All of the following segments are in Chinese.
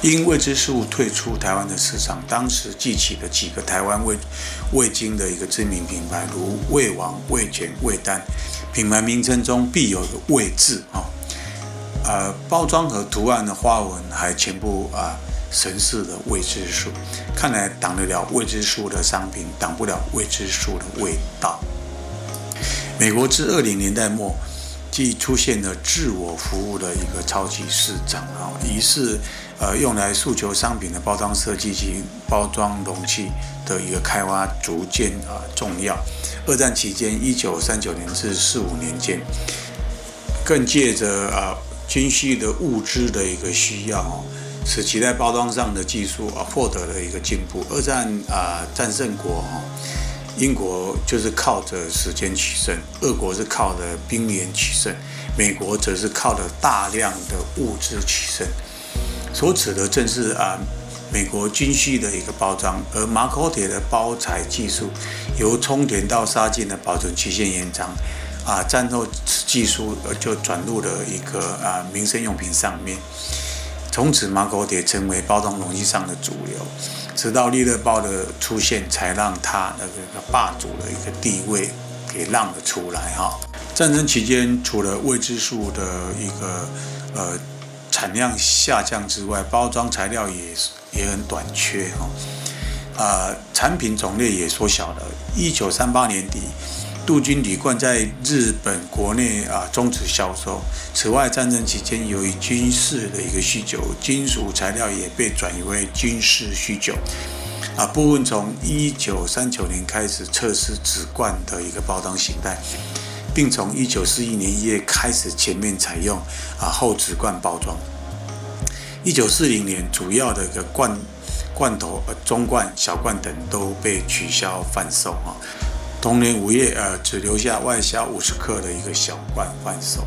因未知数退出台湾的市场，当时记起了几个台湾味味精的一个知名品牌，如味王、味全、味丹，品牌名称中必有个味字啊。呃，包装和图案的花纹还全部啊神似的未知数，看来挡得了未知数的商品，挡不了未知数的味道。美国至二零年代末。即出现了自我服务的一个超级市场啊，于是呃用来诉求商品的包装设计及包装容器的一个开发逐渐啊重要。二战期间，一九三九年至四五年间，更借着啊军需的物资的一个需要，使其在包装上的技术啊获得了一个进步。二战啊战胜国哈。英国就是靠着时间取胜，俄国是靠着兵源取胜，美国则是靠着大量的物资取胜。所指的正是啊，美国军需的一个包装，而马口铁的包材技术由充填到杀菌的保存期限延长，啊，战斗技术就转入了一个啊民生用品上面。从此，马口铁成为包装容器上的主流。直到利乐包的出现，才让他那个霸主的一个地位给让了出来哈。战争期间，除了未知数的一个呃产量下降之外，包装材料也也很短缺哈。啊，产品种类也缩小了。一九三八年底。杜军铝罐在日本国内啊终止销售。此外，战争期间由于军事的一个需求，金属材料也被转移为军事需求。啊，部分从一九三九年开始测试纸罐的一个包装形态，并从一九四一年一月开始全面采用啊厚纸罐包装。一九四零年，主要的一个罐罐头、呃中罐、小罐等都被取消贩售啊。同年五月，呃，只留下外销五十克的一个小罐贩售。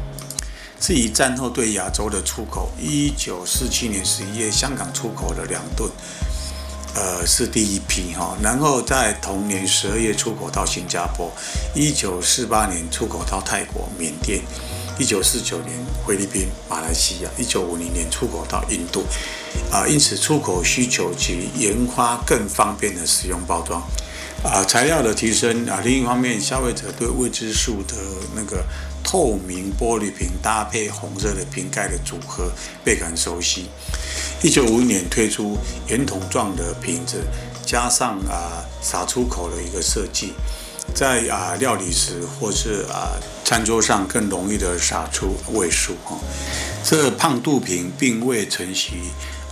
至于战后对亚洲的出口，一九四七年十一月，香港出口的两吨，呃，是第一批哈。然后在同年十二月出口到新加坡，一九四八年出口到泰国、缅甸，一九四九年菲律宾、马来西亚，一九五零年出口到印度。啊，因此出口需求及研发更方便的使用包装。啊，材料的提升啊，另一方面，消费者对未知数的那个透明玻璃瓶搭配红色的瓶盖的组合倍感熟悉。一九五年推出圆筒状的瓶子，加上啊洒出口的一个设计，在啊料理时或是啊餐桌上更容易的洒出味素哈。这胖肚瓶并未承袭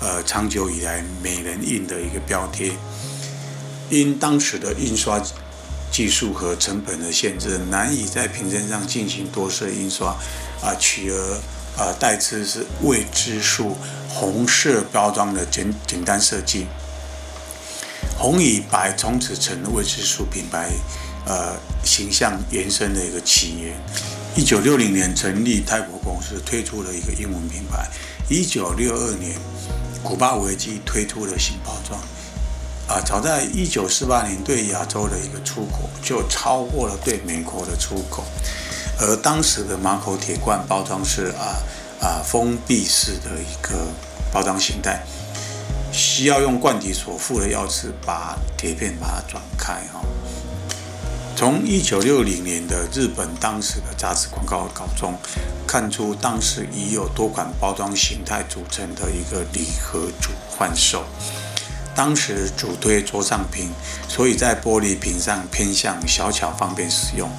呃长久以来美人印的一个标贴。因当时的印刷技术和成本的限制，难以在瓶身上进行多色印刷，啊，取而啊代之是未知数红色包装的简简单设计。红与白从此成了未知数品牌呃形象延伸的一个起源。一九六零年成立泰国公司，推出了一个英文品牌。一九六二年，古巴危机推出了新包装。啊，早在一九四八年，对亚洲的一个出口就超过了对美国的出口，而当时的马口铁罐包装是啊啊封闭式的一个包装形态，需要用罐体所附的钥匙把铁片把它转开哈。从一九六零年的日本当时的杂志广告稿中看出，当时已有多款包装形态组成的一个礼盒组贩售。当时主推桌上瓶，所以在玻璃瓶上偏向小巧方便使用。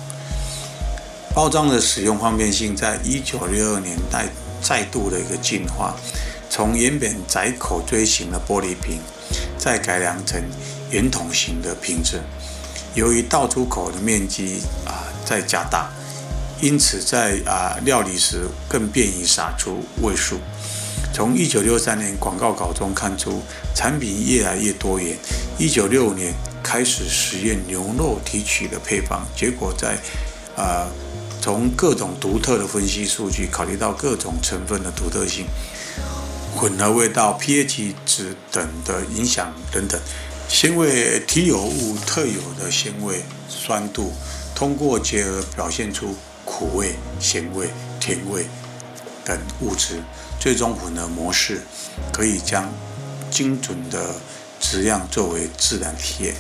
包装的使用方便性，在一九六二年代再度的一个进化，从原本窄口锥形的玻璃瓶，再改良成圆筒形的瓶子。由于倒出口的面积啊在加大，因此在啊料理时更便于洒出味素。从一九六三年广告稿中看出，产品越来越多元。一九六五年开始实验牛肉提取的配方，结果在呃从各种独特的分析数据，考虑到各种成分的独特性、混合味道、pH 值等的影响等等，鲜味提有物特有的鲜味、酸度，通过结合表现出苦味、咸味、甜味等物质。最终混合模式可以将精准的质量作为自然体验。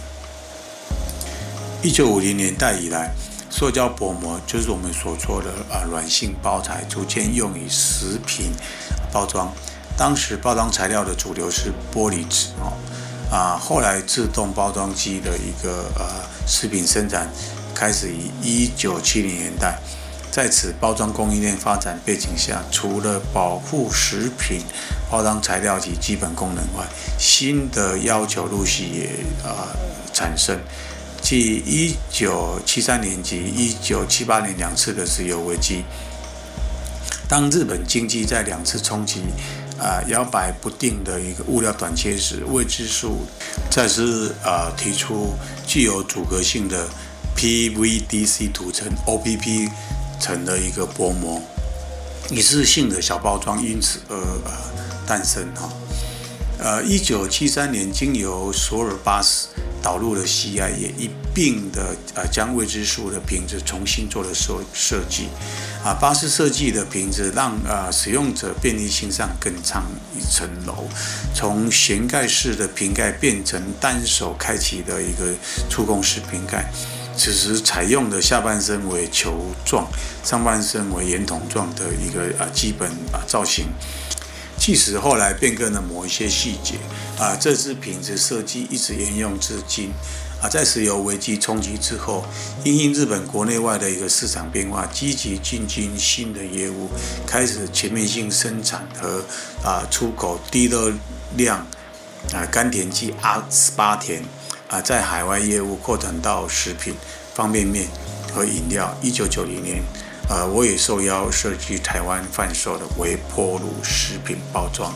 一九五零年代以来，塑胶薄膜就是我们所说的啊软性包材，逐渐用于食品包装。当时包装材料的主流是玻璃纸哦，啊，后来自动包装机的一个呃食品生产开始于一九七零年代。在此包装供应链发展背景下，除了保护食品包装材料及基本功能外，新的要求陆续也啊产生。继一九七三年及一九七八年两次的石油危机，当日本经济在两次冲击啊摇摆不定的一个物料短缺时，未知数再次啊提出具有阻隔性的 PVDC 涂层 OPP。成了一个薄膜，一次性的小包装因此而呃诞生哈。呃，一九七三年经由索尔巴斯导入了 CI，也一并的呃将未知数的瓶子重新做了设设计。啊，巴斯设计的瓶子让呃使用者便利性上更上一层楼，从旋盖式的瓶盖变成单手开启的一个触控式瓶盖。此时采用的下半身为球状，上半身为圆筒状的一个啊基本啊造型，即使后来变更了某一些细节啊，这支瓶子设计一直沿用至今啊。在石油危机冲击之后，因应日本国内外的一个市场变化，积极进军新的业务，开始全面性生产和啊出口低热量啊甘甜剂阿斯巴甜。啊，在海外业务扩展到食品、方便面和饮料。一九九零年，呃，我也受邀设计台湾贩售的微波炉食品包装。